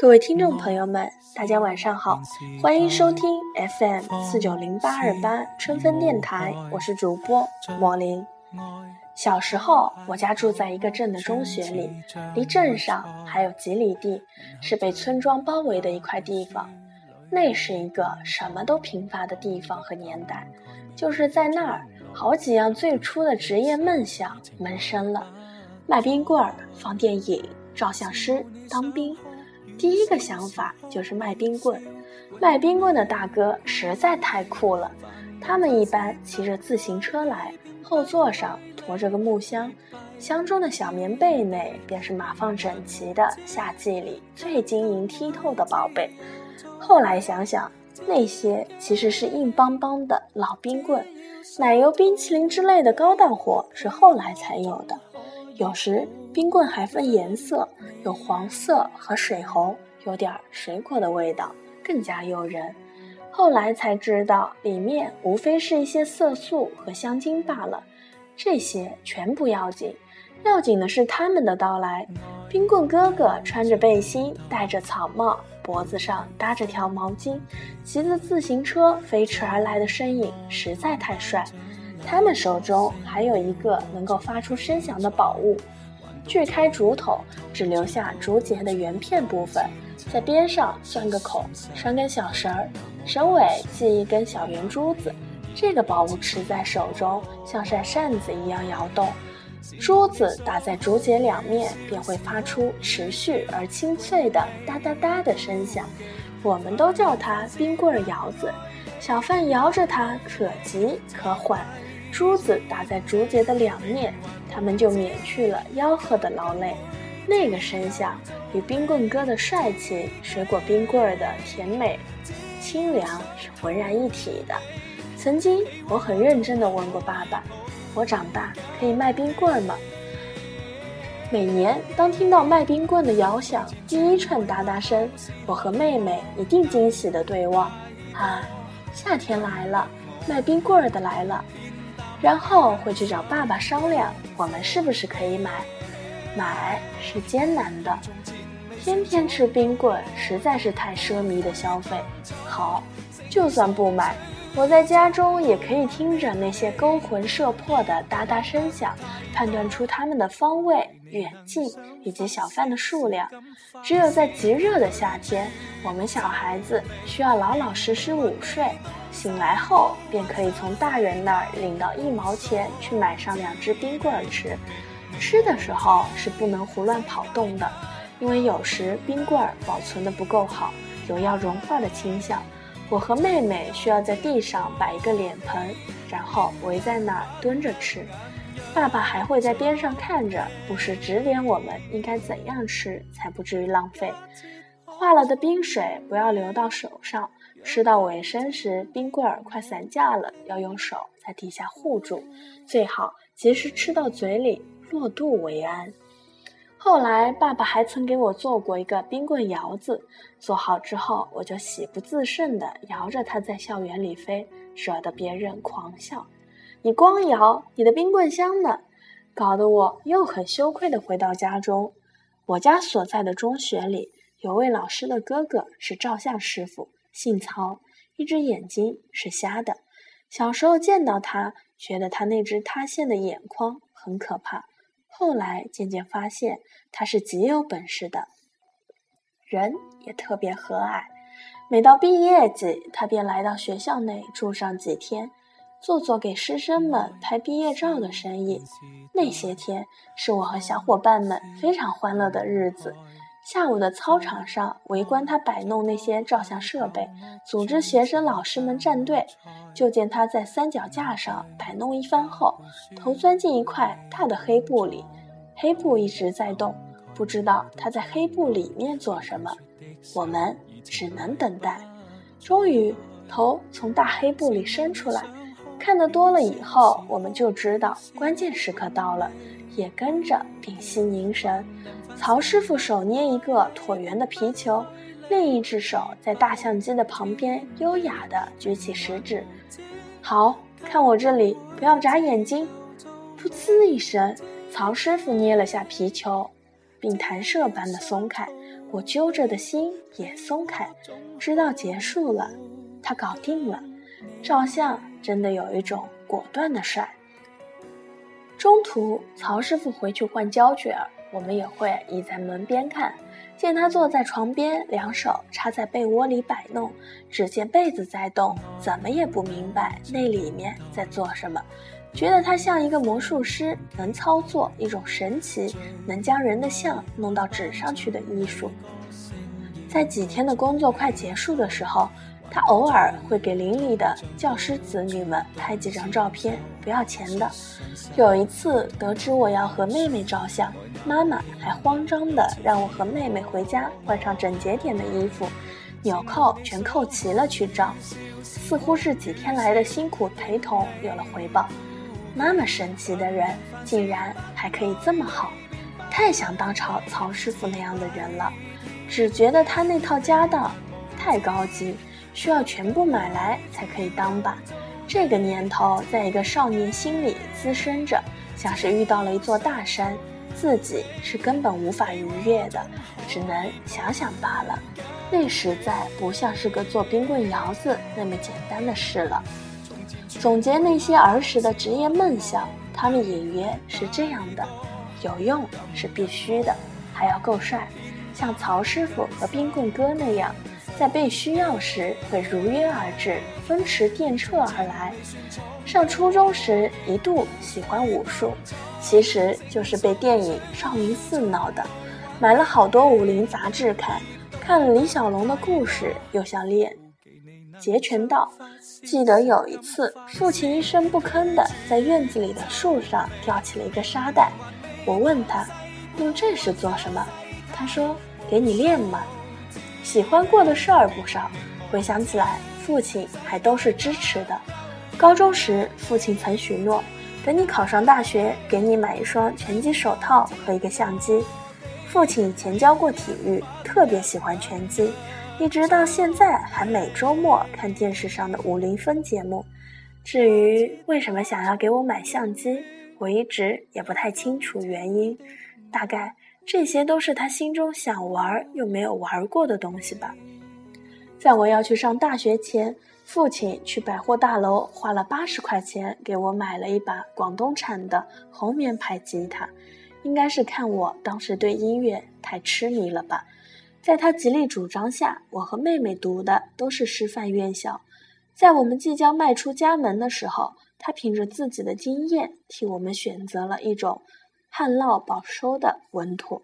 各位听众朋友们，大家晚上好，欢迎收听 FM 四九零八二八春分电台，我是主播莫林。小时候，我家住在一个镇的中学里，离镇上还有几里地，是被村庄包围的一块地方。那是一个什么都贫乏的地方和年代，就是在那儿，好几样最初的职业梦想萌生了：卖冰棍儿、放电影、照相师、当兵。第一个想法就是卖冰棍。卖冰棍的大哥实在太酷了，他们一般骑着自行车来，后座上驮着个木箱，箱中的小棉被内便是码放整齐的夏季里最晶莹剔透的宝贝。后来想想，那些其实是硬邦邦的老冰棍，奶油冰淇淋之类的高档货是后来才有的。有时冰棍还分颜色，有黄色和水红，有点水果的味道，更加诱人。后来才知道，里面无非是一些色素和香精罢了。这些全不要紧，要紧的是他们的到来。冰棍哥哥穿着背心，戴着草帽。脖子上搭着条毛巾，骑着自行车飞驰而来的身影实在太帅。他们手中还有一个能够发出声响的宝物，锯开竹筒，只留下竹节的圆片部分，在边上钻个孔，拴根小绳儿，绳尾系一根小圆珠子。这个宝物持在手中，像扇扇子一样摇动。珠子打在竹节两面，便会发出持续而清脆的哒哒哒的声响。我们都叫它冰棍摇子。小贩摇着它，可急可缓。珠子打在竹节的两面，他们就免去了吆喝的劳累。那个声响与冰棍哥的帅气、水果冰棍儿的甜美、清凉是浑然一体的。曾经，我很认真地问过爸爸。我长大可以卖冰棍吗？每年当听到卖冰棍的摇响，第一串哒哒声，我和妹妹一定惊喜的对望。啊，夏天来了，卖冰棍儿的来了。然后会去找爸爸商量，我们是不是可以买？买是艰难的，天天吃冰棍实在是太奢靡的消费。好，就算不买。我在家中也可以听着那些勾魂摄魄的哒哒声响，判断出它们的方位、远近以及小贩的数量。只有在极热的夏天，我们小孩子需要老老实实午睡，醒来后便可以从大人那儿领到一毛钱去买上两只冰棍儿吃。吃的时候是不能胡乱跑动的，因为有时冰棍儿保存的不够好，有要融化的倾向。我和妹妹需要在地上摆一个脸盆，然后围在那儿蹲着吃。爸爸还会在边上看着，不时指点我们应该怎样吃才不至于浪费。化了的冰水不要流到手上，吃到尾声时冰棍儿快散架了，要用手在底下护住，最好及时吃到嘴里，落肚为安。后来，爸爸还曾给我做过一个冰棍摇子，做好之后，我就喜不自胜地摇着它在校园里飞，惹得别人狂笑。你光摇，你的冰棍香呢？搞得我又很羞愧地回到家中。我家所在的中学里，有位老师的哥哥是照相师傅，姓曹，一只眼睛是瞎的。小时候见到他，觉得他那只塌陷的眼眶很可怕。后来渐渐发现他是极有本事的，人也特别和蔼。每到毕业季，他便来到学校内住上几天，做做给师生们拍毕业照的生意。那些天是我和小伙伴们非常欢乐的日子。下午的操场上，围观他摆弄那些照相设备，组织学生老师们站队。就见他在三脚架上摆弄一番后，头钻进一块大的黑布里，黑布一直在动，不知道他在黑布里面做什么。我们只能等待。终于，头从大黑布里伸出来，看得多了以后，我们就知道关键时刻到了，也跟着屏息凝神。曹师傅手捏一个椭圆的皮球，另一只手在大相机的旁边优雅地举起食指。好看我这里，不要眨眼睛。噗呲一声，曹师傅捏了下皮球，并弹射般的松开。我揪着的心也松开，知道结束了，他搞定了。照相真的有一种果断的帅。中途，曹师傅回去换胶卷，我们也会倚在门边看。见他坐在床边，两手插在被窝里摆弄，只见被子在动，怎么也不明白那里面在做什么。觉得他像一个魔术师，能操作一种神奇，能将人的像弄到纸上去的艺术。在几天的工作快结束的时候。他偶尔会给邻里的教师子女们拍几张照片，不要钱的。有一次得知我要和妹妹照相，妈妈还慌张的让我和妹妹回家换上整洁点的衣服，纽扣全扣齐了去照，似乎是几天来的辛苦陪同有了回报。妈妈神奇的人，竟然还可以这么好，太想当曹曹师傅那样的人了，只觉得他那套家当太高级。需要全部买来才可以当吧？这个念头在一个少年心里滋生着，像是遇到了一座大山，自己是根本无法逾越的，只能想想罢了。那实在不像是个做冰棍窑子那么简单的事了。总结那些儿时的职业梦想，他们隐约是这样的：有用是必须的，还要够帅，像曹师傅和冰棍哥那样。在被需要时会如约而至，风驰电掣而来。上初中时一度喜欢武术，其实就是被电影《少林寺》闹的，买了好多武林杂志看，看了李小龙的故事，又想练截拳道。记得有一次，父亲一声不吭的在院子里的树上吊起了一个沙袋，我问他用这是做什么，他说给你练嘛。喜欢过的事儿不少，回想起来，父亲还都是支持的。高中时，父亲曾许诺，等你考上大学，给你买一双拳击手套和一个相机。父亲以前教过体育，特别喜欢拳击，一直到现在还每周末看电视上的武林风节目。至于为什么想要给我买相机，我一直也不太清楚原因，大概。这些都是他心中想玩又没有玩过的东西吧。在我要去上大学前，父亲去百货大楼花了八十块钱给我买了一把广东产的红棉牌吉他，应该是看我当时对音乐太痴迷了吧。在他极力主张下，我和妹妹读的都是师范院校。在我们即将迈出家门的时候，他凭着自己的经验替我们选择了一种。旱涝保收的稳妥，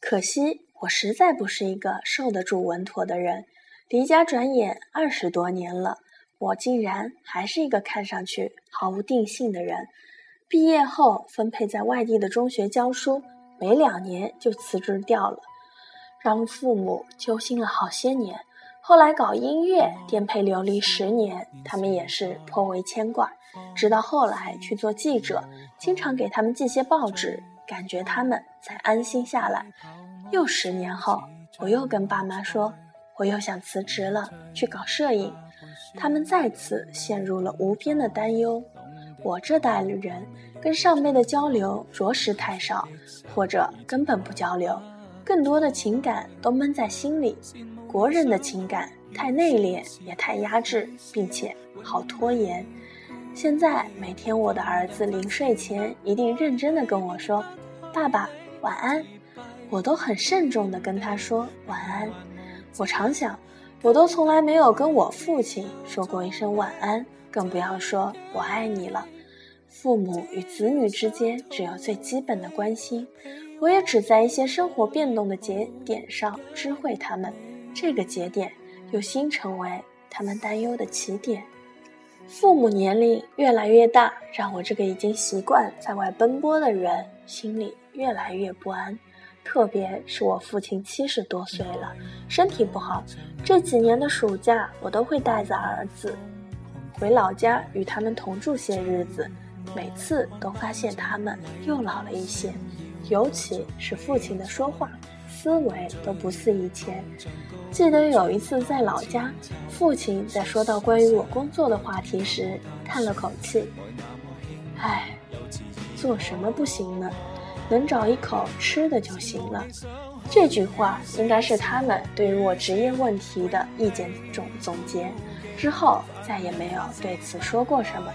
可惜我实在不是一个受得住稳妥的人。离家转眼二十多年了，我竟然还是一个看上去毫无定性的人。毕业后分配在外地的中学教书，没两年就辞职掉了，让父母揪心了好些年。后来搞音乐，颠沛流离十年，他们也是颇为牵挂。直到后来去做记者，经常给他们寄些报纸，感觉他们才安心下来。又十年后，我又跟爸妈说，我又想辞职了，去搞摄影。他们再次陷入了无边的担忧。我这代人跟上辈的交流着实太少，或者根本不交流，更多的情感都闷在心里。国人的情感太内敛，也太压制，并且好拖延。现在每天我的儿子临睡前一定认真的跟我说：“爸爸晚安。”我都很慎重的跟他说晚安。我常想，我都从来没有跟我父亲说过一声晚安，更不要说我爱你了。父母与子女之间只有最基本的关心，我也只在一些生活变动的节点上知会他们，这个节点又新成为他们担忧的起点。父母年龄越来越大，让我这个已经习惯在外奔波的人心里越来越不安。特别是我父亲七十多岁了，身体不好，这几年的暑假我都会带着儿子回老家与他们同住些日子，每次都发现他们又老了一些，尤其是父亲的说话。思维都不似以前。记得有一次在老家，父亲在说到关于我工作的话题时，叹了口气：“唉，做什么不行呢？能找一口吃的就行了。这句话应该是他们对于我职业问题的意见总总结。之后再也没有对此说过什么。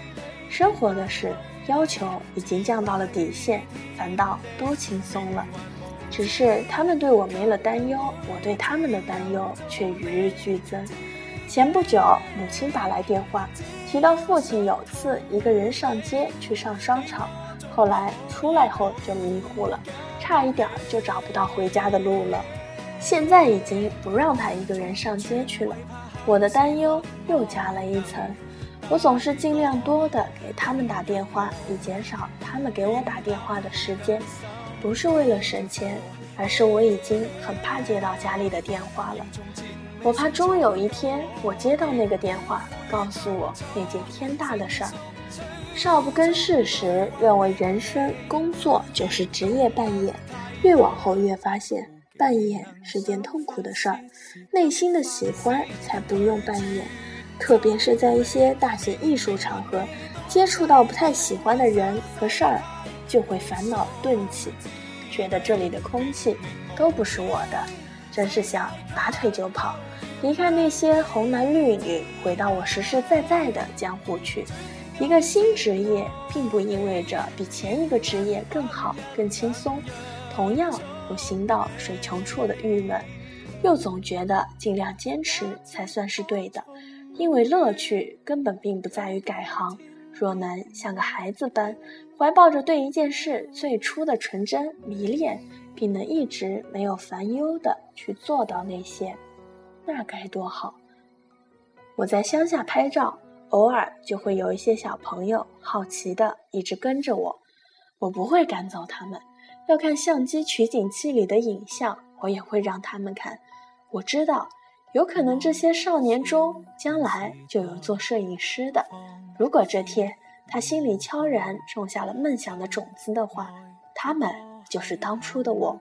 生活的事要求已经降到了底线，反倒都轻松了。只是他们对我没了担忧，我对他们的担忧却与日俱增。前不久，母亲打来电话，提到父亲有次一个人上街去上商场，后来出来后就迷糊了，差一点就找不到回家的路了。现在已经不让他一个人上街去了。我的担忧又加了一层。我总是尽量多的给他们打电话，以减少他们给我打电话的时间，不是为了省钱，而是我已经很怕接到家里的电话了。我怕终有一天，我接到那个电话，告诉我那件天大的事儿。少不更事时，认为人生工作就是职业扮演，越往后越发现扮演是件痛苦的事儿。内心的喜欢才不用扮演，特别是在一些大型艺术场合，接触到不太喜欢的人和事儿，就会烦恼顿起，觉得这里的空气都不是我的，真是想拔腿就跑。离开那些红男绿女，回到我实实在在的江湖去。一个新职业，并不意味着比前一个职业更好、更轻松。同样有行到水穷处的郁闷，又总觉得尽量坚持才算是对的。因为乐趣根本并不在于改行。若能像个孩子般，怀抱着对一件事最初的纯真迷恋，并能一直没有烦忧的去做到那些。那该多好！我在乡下拍照，偶尔就会有一些小朋友好奇的一直跟着我。我不会赶走他们，要看相机取景器里的影像，我也会让他们看。我知道，有可能这些少年中将来就有做摄影师的。如果这天他心里悄然种下了梦想的种子的话，他们。就是当初的我，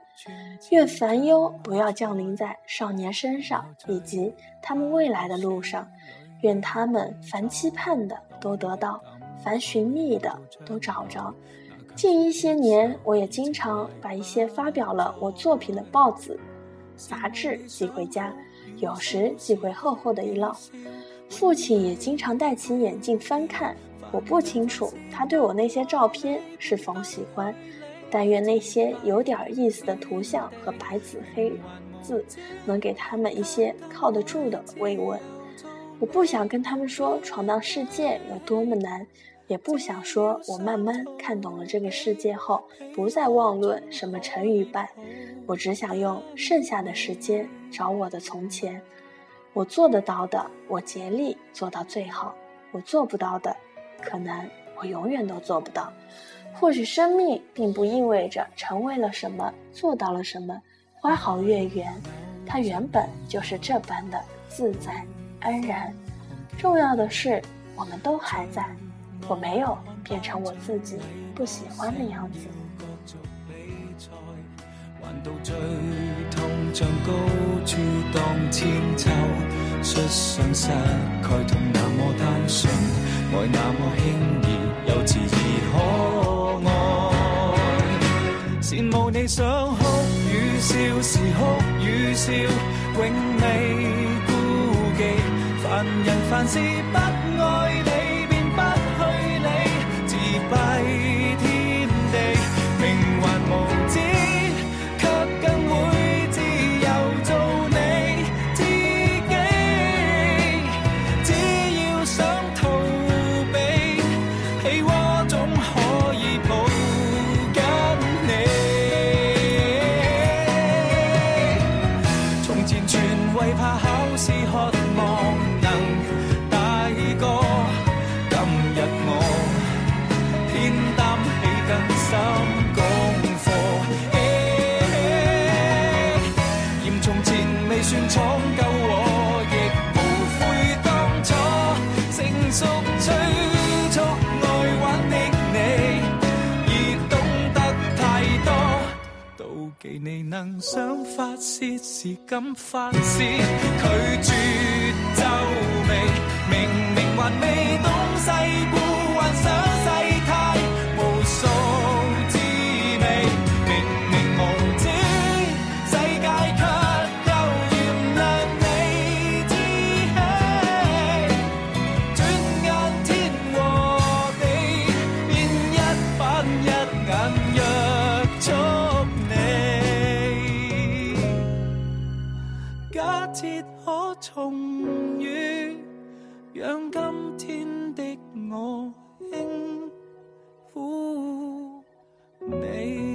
愿烦忧不要降临在少年身上，以及他们未来的路上。愿他们凡期盼的都得到，凡寻觅的都找着。近一些年，我也经常把一些发表了我作品的报纸、杂志寄回家，有时寄回厚厚的一摞。父亲也经常戴起眼镜翻看。我不清楚他对我那些照片是否喜欢。但愿那些有点意思的图像和白纸黑字，能给他们一些靠得住的慰问。我不想跟他们说闯荡世界有多么难，也不想说我慢慢看懂了这个世界后，不再妄论什么成与败。我只想用剩下的时间找我的从前。我做得到的，我竭力做到最好；我做不到的，可能我永远都做不到。或许生命并不意味着成为了什么，做到了什么，花好月圆，它原本就是这般的自在安然。重要的是，我们都还在，我没有变成我自己不喜欢的样子。还到最痛，像高处荡千秋，率想失概同那么单纯，爱那么轻易，又稚而可爱。羡慕你想哭与笑时哭与笑，永未顾忌，凡人凡事不爱你。全为怕考试，渴望能大个。今日我偏担起更深功课。嫌从前未算闯够，我亦无悔当初。成熟追逐爱玩的你，已懂得太多，妒忌你能想。发泄时敢发泄，拒绝皱眉，明明还未假设可重遇让今天的我轻抚你。